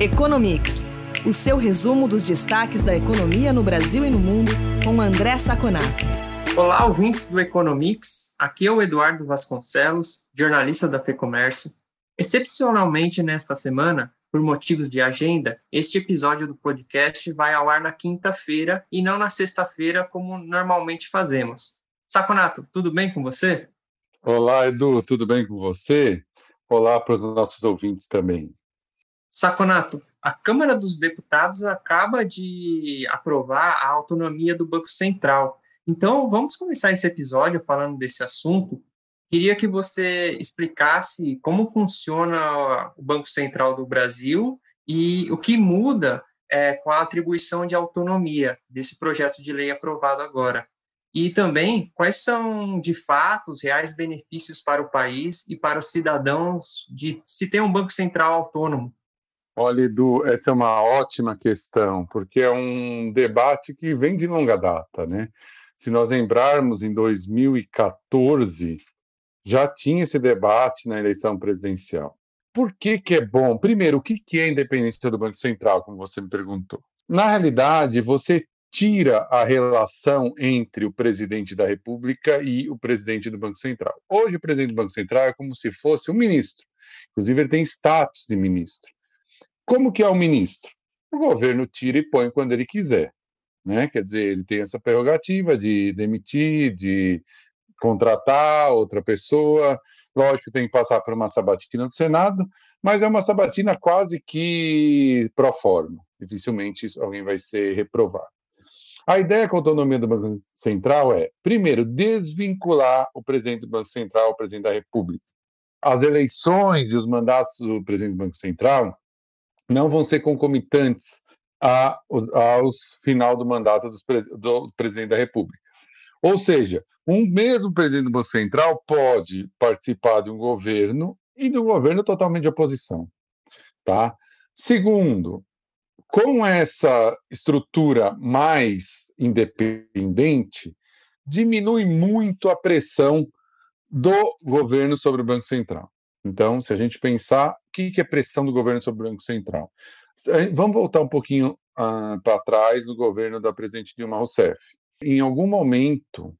Economics, o seu resumo dos destaques da economia no Brasil e no mundo, com André Saconato. Olá, ouvintes do Economics. Aqui é o Eduardo Vasconcelos, jornalista da FEComércio. Excepcionalmente nesta semana, por motivos de agenda, este episódio do podcast vai ao ar na quinta-feira e não na sexta-feira, como normalmente fazemos. Saconato, tudo bem com você? Olá, Edu, tudo bem com você? Olá para os nossos ouvintes também. Saconato, a Câmara dos Deputados acaba de aprovar a autonomia do Banco Central. Então, vamos começar esse episódio falando desse assunto. Queria que você explicasse como funciona o Banco Central do Brasil e o que muda é, com a atribuição de autonomia desse projeto de lei aprovado agora. E também quais são, de fato, os reais benefícios para o país e para os cidadãos de se ter um Banco Central autônomo. Olha, Edu, essa é uma ótima questão, porque é um debate que vem de longa data, né? Se nós lembrarmos, em 2014, já tinha esse debate na eleição presidencial. Por que, que é bom? Primeiro, o que, que é a independência do Banco Central, como você me perguntou? Na realidade, você tira a relação entre o presidente da República e o presidente do Banco Central. Hoje, o presidente do Banco Central é como se fosse um ministro. Inclusive, ele tem status de ministro. Como que é o ministro? O governo tira e põe quando ele quiser. Né? Quer dizer, ele tem essa prerrogativa de demitir, de contratar outra pessoa. Lógico tem que passar por uma sabatina do Senado, mas é uma sabatina quase que pro forma. Dificilmente alguém vai ser reprovado. A ideia com a autonomia do Banco Central é, primeiro, desvincular o presidente do Banco Central, o presidente da República. As eleições e os mandatos do presidente do Banco Central não vão ser concomitantes aos, aos final do mandato do presidente da República. Ou seja, um mesmo presidente do Banco Central pode participar de um governo e de um governo totalmente de oposição. Tá? Segundo, com essa estrutura mais independente, diminui muito a pressão do governo sobre o Banco Central. Então, se a gente pensar, o que é pressão do governo sobre o Banco Central? Vamos voltar um pouquinho uh, para trás do governo da presidente Dilma Rousseff. Em algum momento,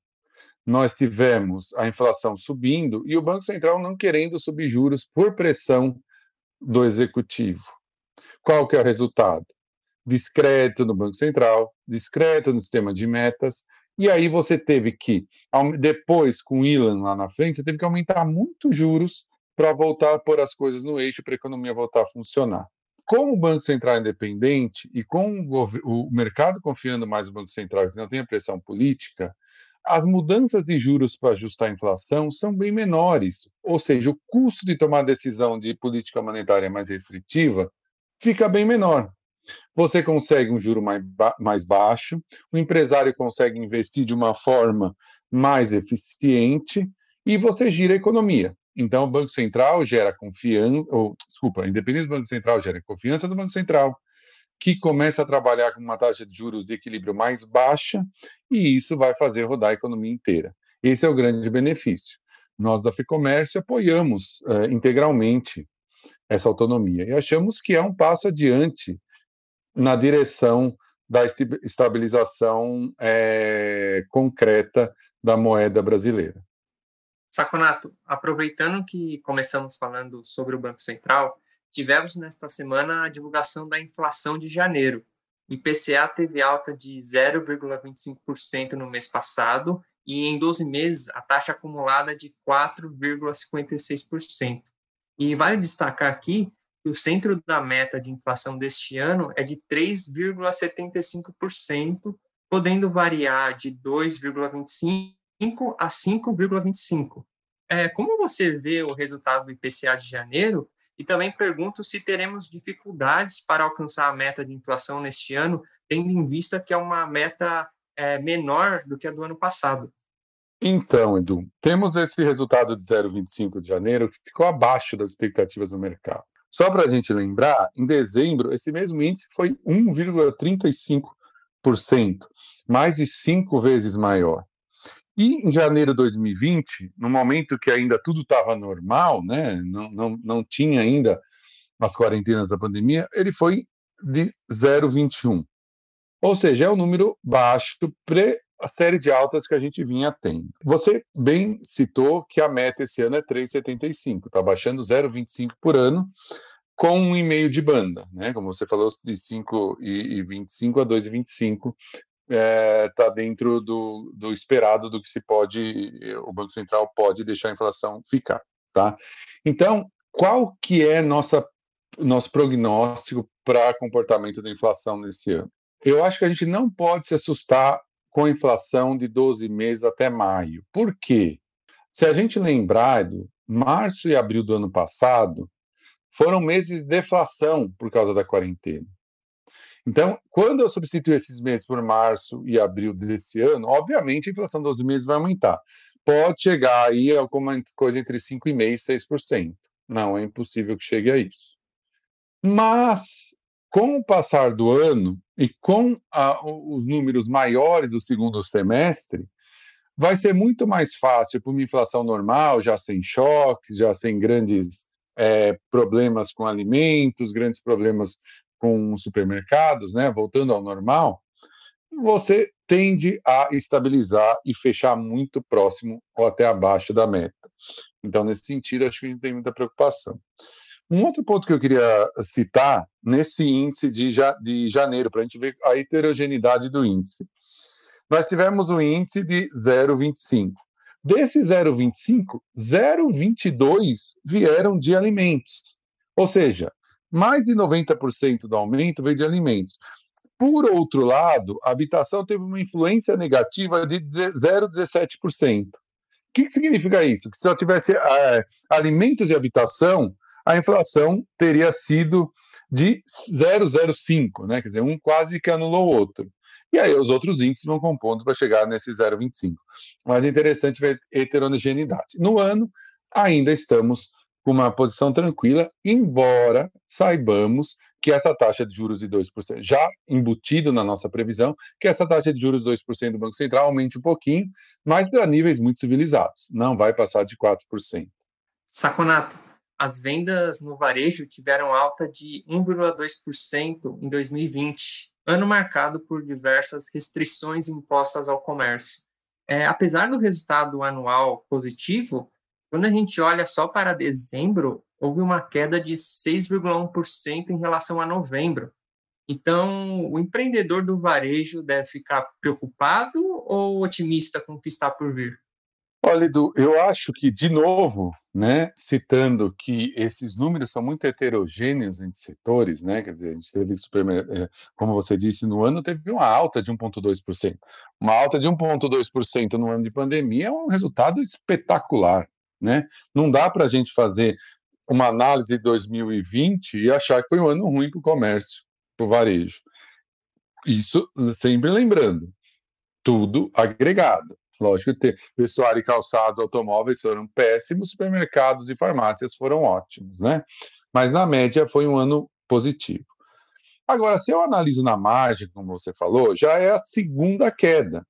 nós tivemos a inflação subindo e o Banco Central não querendo subir juros por pressão do executivo. Qual que é o resultado? Discreto no Banco Central, discreto no sistema de metas, e aí você teve que, depois com o Ilan lá na frente, você teve que aumentar muito juros para voltar a pôr as coisas no eixo para a economia voltar a funcionar. Com o Banco Central independente e com o, mercado confiando mais no Banco Central, que não tem a pressão política, as mudanças de juros para ajustar a inflação são bem menores. Ou seja, o custo de tomar decisão de política monetária mais restritiva fica bem menor. Você consegue um juro mais, ba mais baixo, o empresário consegue investir de uma forma mais eficiente e você gira a economia. Então, o Banco Central gera confiança, ou, desculpa, a independência do Banco Central gera confiança do Banco Central, que começa a trabalhar com uma taxa de juros de equilíbrio mais baixa, e isso vai fazer rodar a economia inteira. Esse é o grande benefício. Nós da FIComércio apoiamos uh, integralmente essa autonomia e achamos que é um passo adiante na direção da estabilização é, concreta da moeda brasileira. Saconato, aproveitando que começamos falando sobre o Banco Central, tivemos nesta semana a divulgação da inflação de janeiro. IPCA teve alta de 0,25% no mês passado e em 12 meses a taxa acumulada de 4,56%. E vale destacar aqui que o centro da meta de inflação deste ano é de 3,75%, podendo variar de 2,25% a 5,25%. É, como você vê o resultado do IPCA de janeiro? E também pergunto se teremos dificuldades para alcançar a meta de inflação neste ano, tendo em vista que é uma meta é, menor do que a do ano passado. Então, Edu, temos esse resultado de 0,25 de janeiro que ficou abaixo das expectativas do mercado. Só para a gente lembrar, em dezembro, esse mesmo índice foi 1,35%, mais de cinco vezes maior. E em janeiro de 2020, no momento que ainda tudo estava normal, né, não, não, não tinha ainda as quarentenas da pandemia, ele foi de 0,21. Ou seja, é um número baixo pré a série de altas que a gente vinha tendo. Você bem citou que a meta esse ano é 3,75, está baixando 0,25 por ano, com um e-mail de banda, né? Como você falou, de 5,25 a 2,25 está é, tá dentro do, do esperado do que se pode, o Banco Central pode deixar a inflação ficar, tá? Então, qual que é nossa nosso prognóstico para comportamento da inflação nesse ano? Eu acho que a gente não pode se assustar com a inflação de 12 meses até maio. Por quê? Se a gente lembrar, do março e abril do ano passado foram meses de deflação por causa da quarentena. Então, quando eu substituo esses meses por março e abril desse ano, obviamente a inflação 12 meses vai aumentar. Pode chegar aí a alguma coisa entre 5,5% e 6%. Não é impossível que chegue a isso. Mas, com o passar do ano e com a, os números maiores do segundo semestre, vai ser muito mais fácil para uma inflação normal, já sem choques, já sem grandes é, problemas com alimentos, grandes problemas com supermercados, né, voltando ao normal, você tende a estabilizar e fechar muito próximo ou até abaixo da meta. Então, nesse sentido, acho que a gente tem muita preocupação. Um outro ponto que eu queria citar nesse índice de, ja, de janeiro, para a gente ver a heterogeneidade do índice. Nós tivemos um índice de 0,25. Desse 0,25, 0,22 vieram de alimentos. Ou seja, mais de 90% do aumento veio de alimentos. Por outro lado, a habitação teve uma influência negativa de 0,17%. O que, significa isso? Que se eu tivesse é, alimentos e habitação, a inflação teria sido de 0,05, né? quer dizer, um quase que anulou o outro. E aí os outros índices vão compondo para chegar nesse 0,25. Mas é interessante ver heterogeneidade. No ano, ainda estamos uma posição tranquila, embora saibamos que essa taxa de juros de 2%, já embutido na nossa previsão, que essa taxa de juros de 2% do Banco Central aumente um pouquinho, mas para níveis muito civilizados, não vai passar de 4%. Saconato, as vendas no varejo tiveram alta de 1,2% em 2020, ano marcado por diversas restrições impostas ao comércio. É, apesar do resultado anual positivo, quando a gente olha só para dezembro, houve uma queda de 6,1% em relação a novembro. Então, o empreendedor do varejo deve ficar preocupado ou otimista com o que está por vir? Olha, Edu, eu acho que, de novo, né, citando que esses números são muito heterogêneos entre setores, né, quer dizer, a gente teve, eh, como você disse, no ano teve uma alta de 1,2%. Uma alta de 1,2% no ano de pandemia é um resultado espetacular, né? Não dá para a gente fazer uma análise de 2020 e achar que foi um ano ruim para o comércio, para o varejo. Isso sempre lembrando, tudo agregado. Lógico que pessoal e calçados, automóveis foram péssimos, supermercados e farmácias foram ótimos, né? Mas na média foi um ano positivo. Agora, se eu analiso na margem, como você falou, já é a segunda queda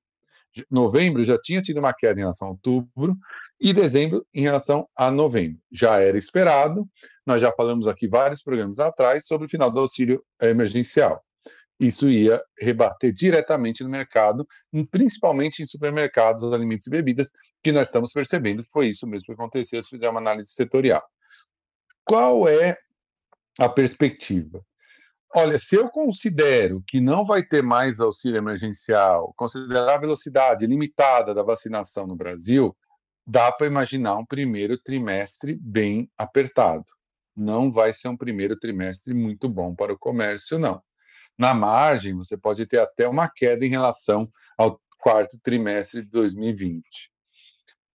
novembro já tinha tido uma queda em relação a outubro e dezembro em relação a novembro. Já era esperado, nós já falamos aqui vários programas atrás sobre o final do auxílio emergencial. Isso ia rebater diretamente no mercado, principalmente em supermercados, alimentos e bebidas, que nós estamos percebendo que foi isso mesmo que aconteceu se fizer uma análise setorial. Qual é a perspectiva? Olha, se eu considero que não vai ter mais auxílio emergencial, considerar a velocidade limitada da vacinação no Brasil, dá para imaginar um primeiro trimestre bem apertado. Não vai ser um primeiro trimestre muito bom para o comércio, não. Na margem, você pode ter até uma queda em relação ao quarto trimestre de 2020.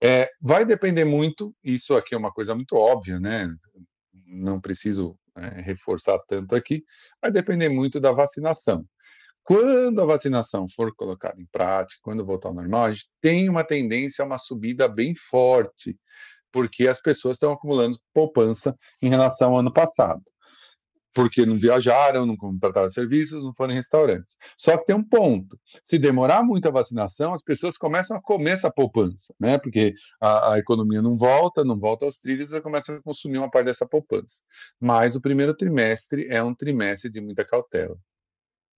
É, vai depender muito, isso aqui é uma coisa muito óbvia, né? Não preciso é, reforçar tanto aqui, vai depender muito da vacinação. Quando a vacinação for colocada em prática, quando voltar ao normal, a gente tem uma tendência a uma subida bem forte, porque as pessoas estão acumulando poupança em relação ao ano passado. porque não viajaram, não contrataram serviços, não foram em restaurantes. Só que tem um ponto: se demorar muito a vacinação, as pessoas começam a comer essa poupança, né? Porque a, a economia não volta, não volta aos trilhos, e começa a consumir uma parte dessa poupança. Mas o primeiro trimestre é um trimestre de muita cautela.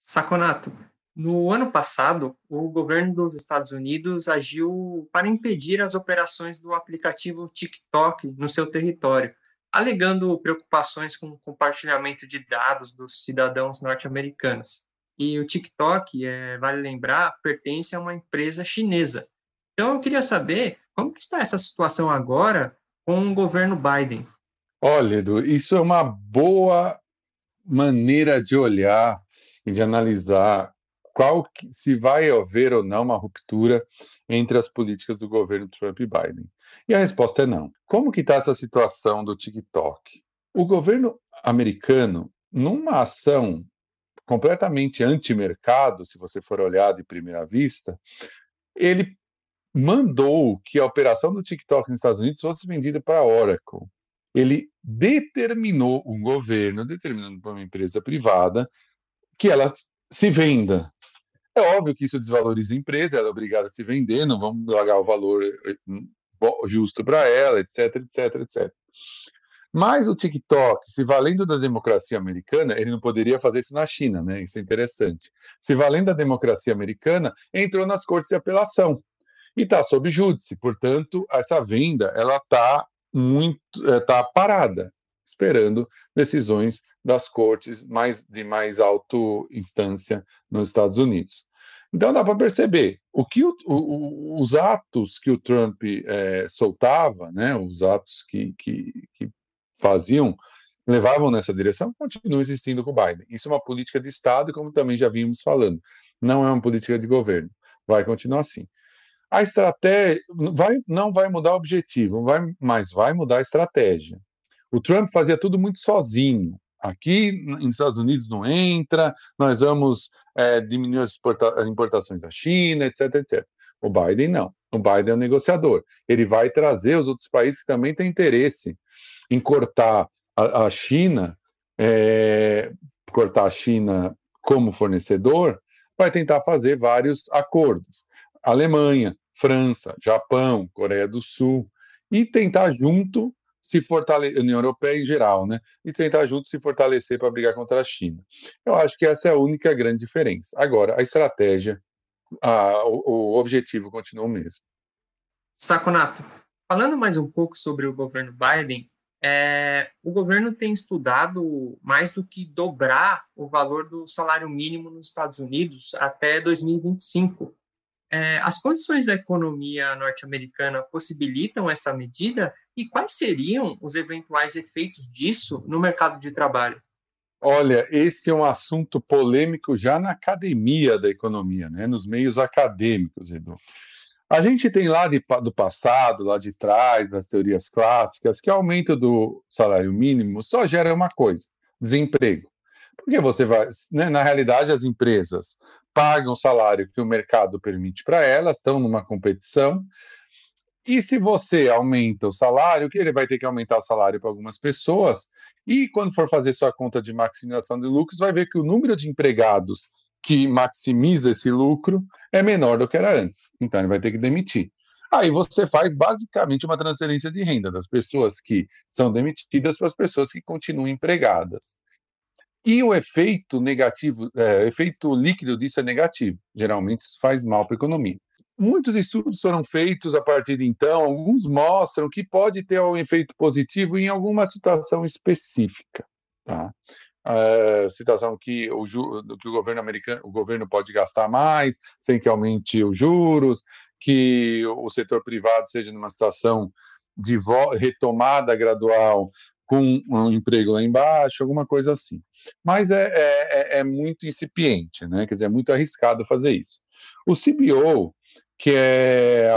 Saconato, no ano passado, o governo dos Estados Unidos agiu para impedir as operações do aplicativo TikTok no seu território alegando preocupações com o compartilhamento de dados dos cidadãos norte-americanos. E o TikTok, é, vale lembrar, pertence a uma empresa chinesa. Então eu queria saber como que está essa situação agora com o governo Biden. Olha, Edu, isso é uma boa maneira de olhar e de analisar qual se vai haver ou não uma ruptura entre as políticas do governo Trump e Biden. E a resposta é não. Como que está essa situação do TikTok? O governo americano, numa ação completamente anti-mercado, se você for olhar de primeira vista, ele mandou que a operação do TikTok nos Estados Unidos fosse vendida para a Oracle. Ele determinou, um governo determinando para uma empresa privada, que ela se venda. É óbvio que isso desvaloriza a empresa, ela é obrigada a se vender, não vamos pagar o valor eh, justo para ela, etc, etc, etc. Mas o TikTok, se valendo da democracia americana, ele não poderia fazer isso na China, né? Isso é interessante. Se valendo da democracia americana, entrou nas cortes de apelação e está sob júdice. Portanto, essa venda ela está muito está eh, parada, esperando decisões das cortes mais de mais alto instância nos Estados Unidos. Então dá para perceber o que o, o, os atos que o Trump é, soltava, né, os atos que, que, que, faziam, levavam nessa direção, continuam existindo com o Biden. Isso é uma política de Estado, como também já vimos falando. Não é uma política de governo. Vai continuar assim. A estratégia vai, não vai mudar o objetivo, vai, mas vai mudar a estratégia. O Trump fazia tudo muito sozinho. Aqui nos Estados Unidos não entra, nós vamos é, diminuir as, as importações da China, etc, etc. O Biden não. O Biden é um negociador. Ele vai trazer os outros países que também têm interesse em cortar a, a China, é, cortar a China como fornecedor, vai tentar fazer vários acordos. Alemanha, França, Japão, Coreia do Sul, e tentar junto se fortalecer, União Europeia em geral, né? E tentar juntos se fortalecer para brigar contra a China. Eu acho que essa é a única grande diferença. Agora, a estratégia, a, o, o objetivo continua o mesmo. Saconato, falando mais um pouco sobre o governo Biden, é, o governo tem estudado mais do que dobrar o valor do salário mínimo nos Estados Unidos até 2025. É, as condições da economia norte-americana possibilitam essa medida e quais seriam os eventuais efeitos disso no mercado de trabalho? Olha, esse é um assunto polêmico já na academia da economia, né? nos meios acadêmicos, Edu. A gente tem lá de, do passado, lá de trás, das teorias clássicas, que aumento do salário mínimo só gera uma coisa: desemprego. Porque você vai, né, na realidade, as empresas pagam o salário que o mercado permite para elas, estão numa competição, e se você aumenta o salário, que ele vai ter que aumentar o salário para algumas pessoas, e quando for fazer sua conta de maximização de lucros, vai ver que o número de empregados que maximiza esse lucro é menor do que era antes. Então ele vai ter que demitir. Aí você faz basicamente uma transferência de renda das pessoas que são demitidas para as pessoas que continuam empregadas. E o efeito negativo, é, efeito líquido disso é negativo. Geralmente isso faz mal para a economia. Muitos estudos foram feitos a partir de então, alguns mostram que pode ter um efeito positivo em alguma situação específica. Tá? Uh, situação que o, que o governo americano, o governo pode gastar mais, sem que aumente os juros, que o setor privado seja numa situação de retomada gradual com um emprego lá embaixo, alguma coisa assim. Mas é, é, é, é muito incipiente, né? quer dizer, é muito arriscado fazer isso. O CBO, que é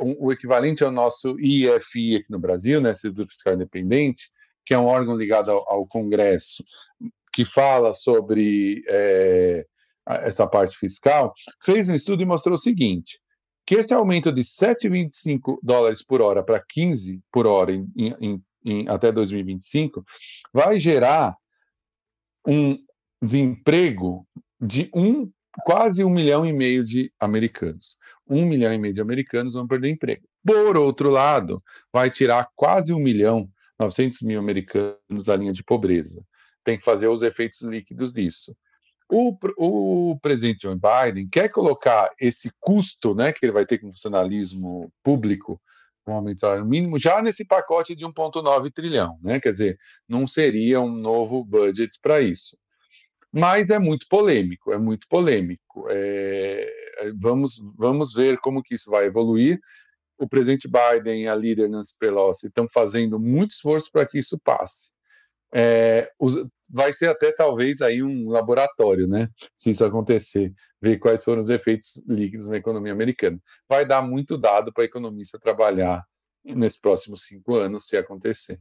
o equivalente ao nosso IFI aqui no Brasil, né, Instituto Fiscal Independente, que é um órgão ligado ao, ao Congresso, que fala sobre é, essa parte fiscal, fez um estudo e mostrou o seguinte, que esse aumento de 7,25 dólares por hora para 15 por hora em, em, em, até 2025 vai gerar um desemprego de um quase um milhão e meio de americanos. Um milhão e meio de americanos vão perder emprego. Por outro lado, vai tirar quase um milhão, 900 mil americanos da linha de pobreza. Tem que fazer os efeitos líquidos disso. O, o presidente Joe Biden quer colocar esse custo né, que ele vai ter com o funcionalismo público, com o aumento do salário mínimo, já nesse pacote de 1,9 trilhão. Né? Quer dizer, não seria um novo budget para isso mas é muito polêmico, é muito polêmico. É, vamos, vamos ver como que isso vai evoluir. O presidente Biden e a líder Nancy Pelosi estão fazendo muito esforço para que isso passe. É, os, vai ser até talvez aí um laboratório, né? Se isso acontecer, ver quais foram os efeitos líquidos na economia americana. Vai dar muito dado para economista trabalhar nesses próximos cinco anos, se acontecer.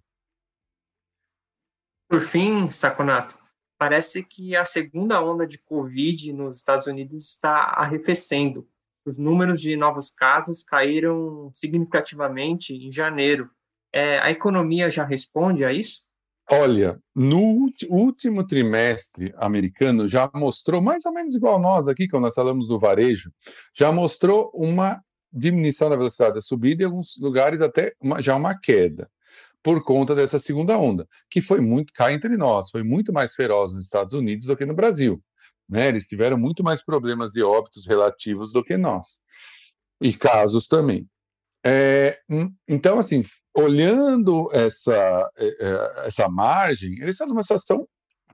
Por fim, Saconato, parece que a segunda onda de Covid nos Estados Unidos está arrefecendo. Os números de novos casos caíram significativamente em janeiro. É, a economia já responde a isso? Olha, no último trimestre americano já mostrou, mais ou menos igual nós aqui, quando nós falamos do varejo, já mostrou uma diminuição da velocidade da subida em alguns lugares até uma, já uma queda por conta dessa segunda onda, que foi muito, cá entre nós, foi muito mais feroz nos Estados Unidos do que no Brasil. Né? Eles tiveram muito mais problemas de óbitos relativos do que nós. E casos também. É, hum, então, assim, olhando essa, é, é, essa margem, eles estão numa situação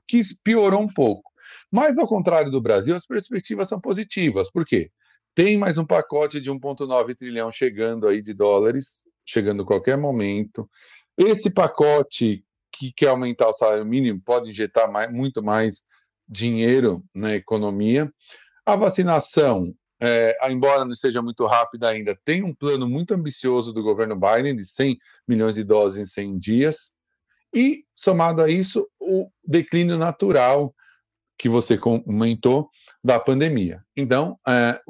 que piorou um pouco. Mas, ao contrário do Brasil, as perspectivas são positivas. Por quê? Tem mais um pacote de 1,9 trilhão chegando aí de dólares, chegando a qualquer momento. Esse pacote que quer aumentar o salário mínimo pode injetar mais, muito mais dinheiro na economia. A vacinação, é, embora não seja muito rápida ainda, tem um plano muito ambicioso do governo Biden de 100 milhões de doses em 100 dias. E, somado a isso, o declínio natural que você comentou da pandemia. Então, é,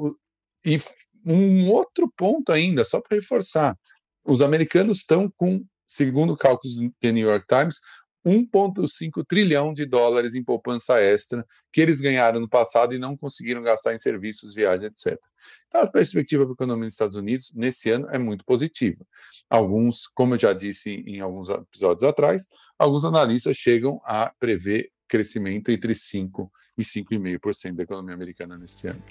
e um outro ponto ainda, só para reforçar, os americanos estão com segundo cálculos do New York Times, 1,5 trilhão de dólares em poupança extra que eles ganharam no passado e não conseguiram gastar em serviços, viagens, etc. Então, a perspectiva para a economia dos Estados Unidos nesse ano é muito positiva. Alguns, como eu já disse em alguns episódios atrás, alguns analistas chegam a prever crescimento entre 5% e 5,5% da economia americana nesse ano.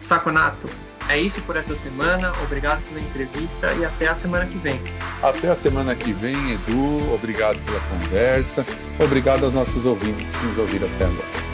Saconato, é isso por essa semana. Obrigado pela entrevista e até a semana que vem. Até a semana que vem, Edu. Obrigado pela conversa. Obrigado aos nossos ouvintes que nos ouviram até agora.